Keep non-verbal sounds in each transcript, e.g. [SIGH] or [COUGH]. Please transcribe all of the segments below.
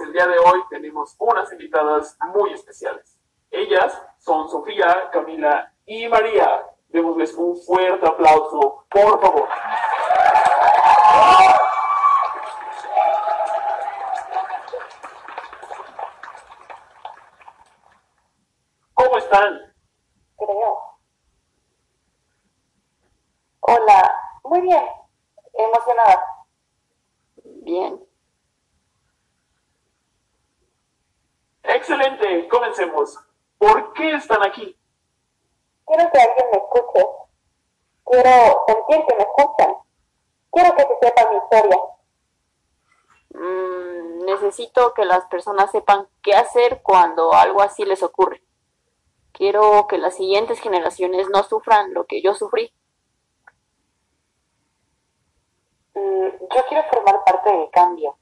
el día de hoy tenemos unas invitadas muy especiales. Ellas son Sofía, Camila y María. Démosles un fuerte aplauso, por favor. ¿Cómo están? Creo. Hola, muy bien. Emocionada. Bien. Excelente, comencemos. ¿Por qué están aquí? Quiero que alguien me escuche. Quiero sentir que me escuchan. Quiero que se sepa mi historia. Mm, necesito que las personas sepan qué hacer cuando algo así les ocurre. Quiero que las siguientes generaciones no sufran lo que yo sufrí. Mm, yo quiero formar parte del cambio.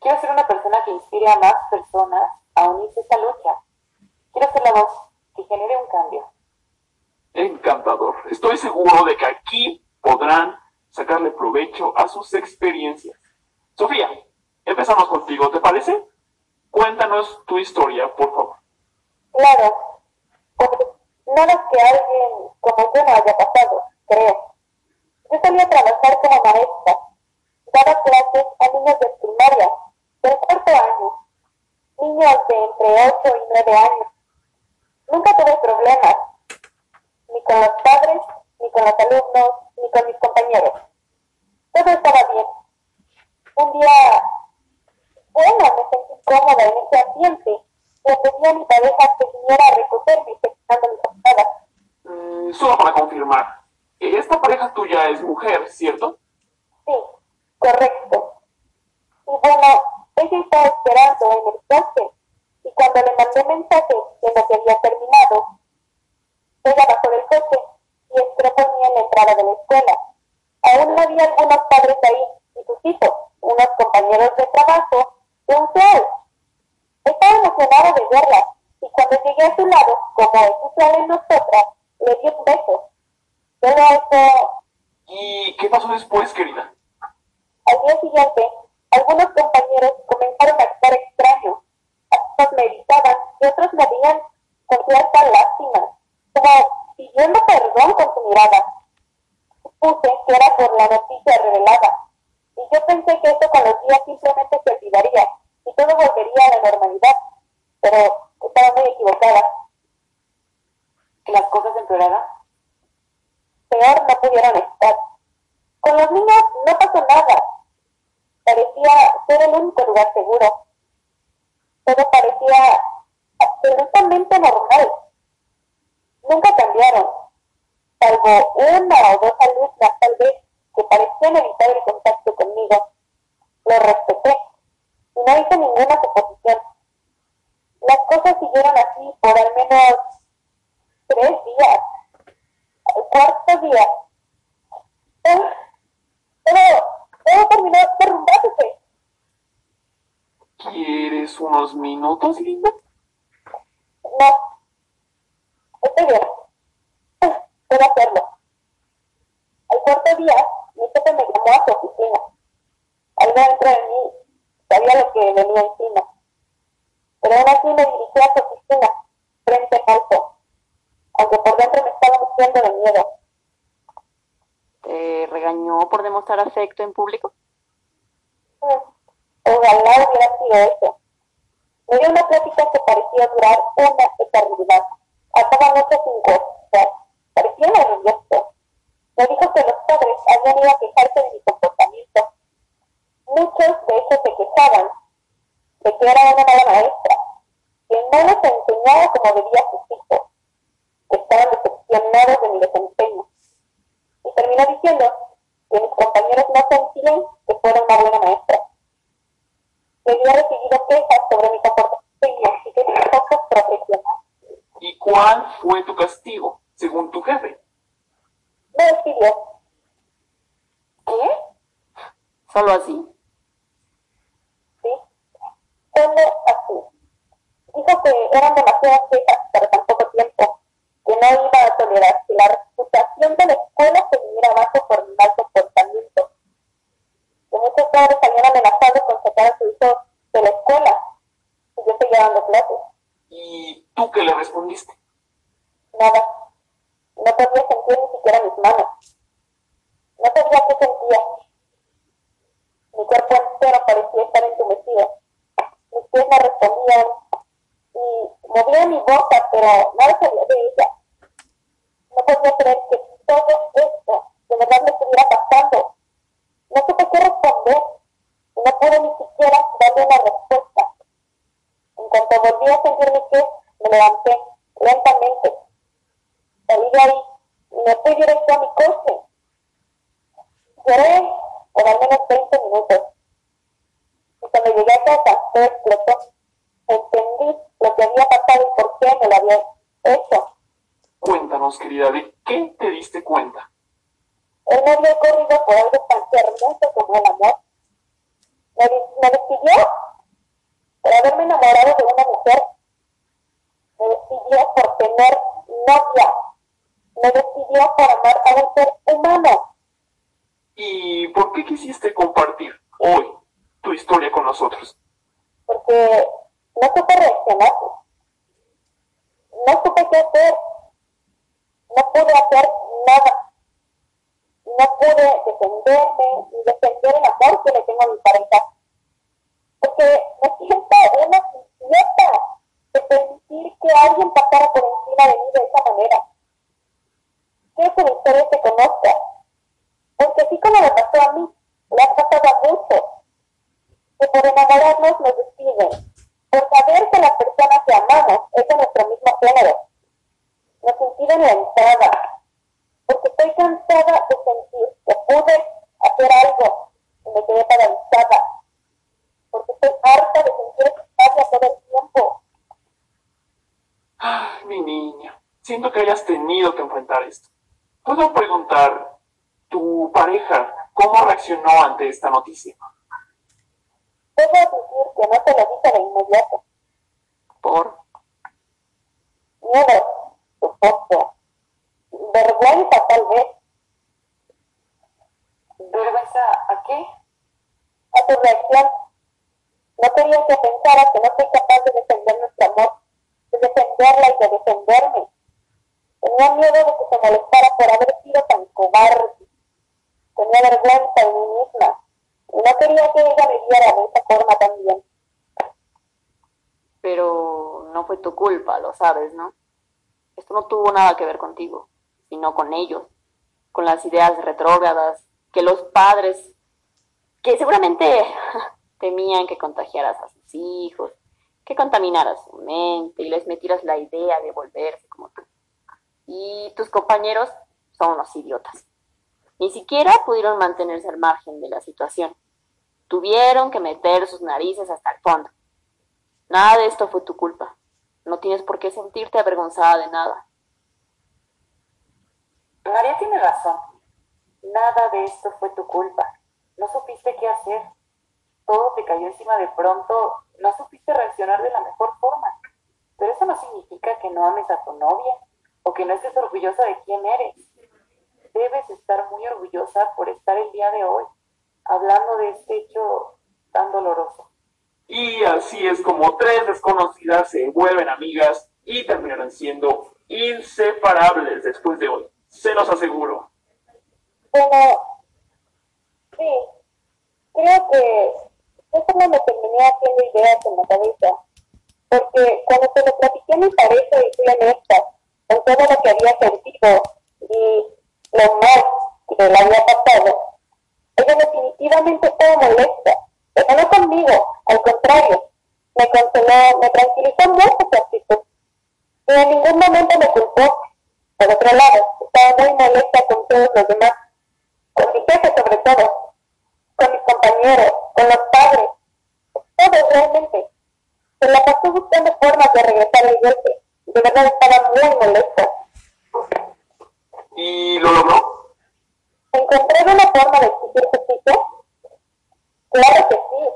Quiero ser una persona que inspire a más personas a unirse a esta lucha. Quiero ser la voz que genere un cambio. Encantador. Estoy seguro de que aquí podrán sacarle provecho a sus experiencias. Sofía, empezamos contigo, ¿te parece? Cuéntanos tu historia, por favor. Claro, porque nada que alguien como yo no haya pasado, creo. Yo salí a trabajar como maestra. Daba clases a niños de primaria, del cuarto año, niños de entre 8 y 9 años. Nunca tuve problemas, ni con los padres, ni con los alumnos, ni con mis compañeros. Todo estaba bien. Un día, bueno, me sentí cómoda en ese ambiente le pedí a mi pareja que viniera a recogerme explicando mi jornada. Mm, solo para confirmar, esta pareja tuya es mujer, ¿cierto? Entrada de la escuela. Aún había algunos padres ahí y sus hijos, unos compañeros de trabajo un feo. Estaba emocionada de verla y cuando llegué a su lado, como es usual en nosotras, le di un beso. Pero eso ¿Y qué pasó después, querida? Al día siguiente, algunos compañeros comenzaron a actuar extraño. Algunos me gritaban y otros me veían con cierta lástima, como pidiendo perdón con su mirada. Supuse que era por la noticia revelada, y yo pensé que esto con los días simplemente se olvidaría y todo volvería a la normalidad, pero estaba muy equivocada. ¿Las cosas empeoraron? Peor no pudieron estar. Con los niños no pasó nada. Parecía ser el único lugar seguro. Todo parecía absolutamente normal. Nunca cambiaron, salvo una o dos alumnas tal vez que parecían evitar el no hice ninguna suposición. Las cosas siguieron así por al menos tres días. Al cuarto día, todo, todo terminó derrumbándose. ¿Quieres unos minutos, linda? No, estoy bien. Puedo hacerlo. Al cuarto día, mi jefe me llamó a su oficina. Algo dentro de mí sabía lo que venía encima. Pero aún así me dirigí a su oficina, frente a alto, aunque por dentro me estaba muriendo de miedo. ¿Te regañó por demostrar afecto en público? Mm, Ojalá hubiera sido eso. Me dio una plática que parecía durar una eternidad. Hablaba mucho sin cosas. Parecía maravilloso. Me dijo que los padres habían ido a quejarse de mi comportamiento. Muchos de ellos se quejaban de que era una mala maestra, que no les enseñaba como debía a sus hijos, que estaban decepcionados de mi desempeño. Y terminó diciendo que mis compañeros no sentían que fuera una buena maestra había recibido quejas sobre mi comportamiento y que era poco profesional. ¿Y cuál fue tu castigo, según tu jefe? Me despidió. ¿Qué? Solo así. ¿Sí? Solo así. Dijo que eran demasiadas quejas para tan poco tiempo, que no iba a tolerar que la reputación de la escuela se viniera abajo por Nada. No podía sentir ni siquiera mis manos. No sabía qué sentía. Mi cuerpo entero parecía estar entumecido. Mis pies me respondían y movía mi boca, pero nada salía de ella. No podía creer que todo esto de verdad me estuviera pasando. No supe qué responder no pude ni siquiera darle una respuesta. En cuanto volví a sentir mi me levanté cuando llegué a casa, todo explotó. Entendí lo que había pasado y por qué me lo había hecho. Cuéntanos, querida, ¿de qué te diste cuenta? Él me había corrido por algo tan hermoso como el amor. Me, me despidió por haberme enamorado de una mujer. Me despidió por tener novia. Me despidió por amar a un ser humano. ¿Y por qué quisiste compartir hoy tu historia con nosotros? Porque no supe reaccionar. No supe qué hacer. No pude hacer nada. No pude defenderme ni defender el amor que le tengo a mi pareja. Porque me siento una idiota de permitir que alguien pasara por encima de mí de esa manera. Quiero que mi historia se conozca. Porque así como me pasó a mí, le ha pasado a muchos. Que por enamorarnos nos despiden. Por saber que las personas que amamos es de nuestro mismo género. Nos impiden la entrada. Porque estoy cansada de sentir que pude hacer algo y me quedé paralizada. Porque estoy harta de sentir extraña todo el tiempo. Ay, mi niña, siento que hayas tenido que enfrentar esto. ¿Puedo preguntar, tu pareja, cómo reaccionó ante esta noticia? Debo decir que no te lo dije de inmediato. Por. Miedo, supuesto. Vergüenza, tal vez. ¿Vergüenza a qué? A tu reacción. No quería que pensara que no soy capaz de defender nuestro amor, de defenderla y de defenderme. Tenía miedo de que se molestara por haber sido tan cobarde. Tenía vergüenza de mí misma. Quería que ella me viera de esa forma también. Pero no fue tu culpa, lo sabes, ¿no? Esto no tuvo nada que ver contigo, sino con ellos, con las ideas retrógradas, que los padres, que seguramente [LAUGHS] temían que contagiaras a sus hijos, que contaminaras su mente y les metieras la idea de volverse como tú. Y tus compañeros son unos idiotas. Ni siquiera pudieron mantenerse al margen de la situación. Tuvieron que meter sus narices hasta el fondo. Nada de esto fue tu culpa. No tienes por qué sentirte avergonzada de nada. María tiene razón. Nada de esto fue tu culpa. No supiste qué hacer. Todo te cayó encima de pronto. No supiste reaccionar de la mejor forma. Pero eso no significa que no ames a tu novia o que no estés orgullosa de quién eres. Debes estar muy orgullosa por estar el día de hoy de este hecho tan doloroso. Y así es como tres desconocidas se vuelven amigas y terminarán siendo inseparables después de hoy. Se los aseguro. Bueno, sí, creo que eso no me terminé haciendo ideas en la cabeza. Porque cuando se lo platiqué a mi pareja y fui honesta con todo lo que había sentido y lo mal que le había pasado, ella definitivamente estaba molesta, pero no conmigo, al contrario, me consoló, me tranquilizó mucho su actitud. Y en ningún momento me culpó. Por otro lado, estaba muy molesta con todos los demás, con mi jefe sobre todo, con mis compañeros, con los padres, todos realmente. Se la pasó buscando formas de regresar al golpe. De verdad estaba muy molesta. ¿Y lo logró? ¿Encontré una forma de exigir justicia? Claro que sí.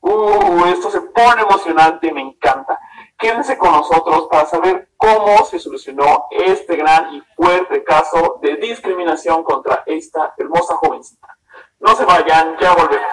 Uh, esto se pone emocionante, me encanta. Quédense con nosotros para saber cómo se solucionó este gran y fuerte caso de discriminación contra esta hermosa jovencita. No se vayan, ya volvemos.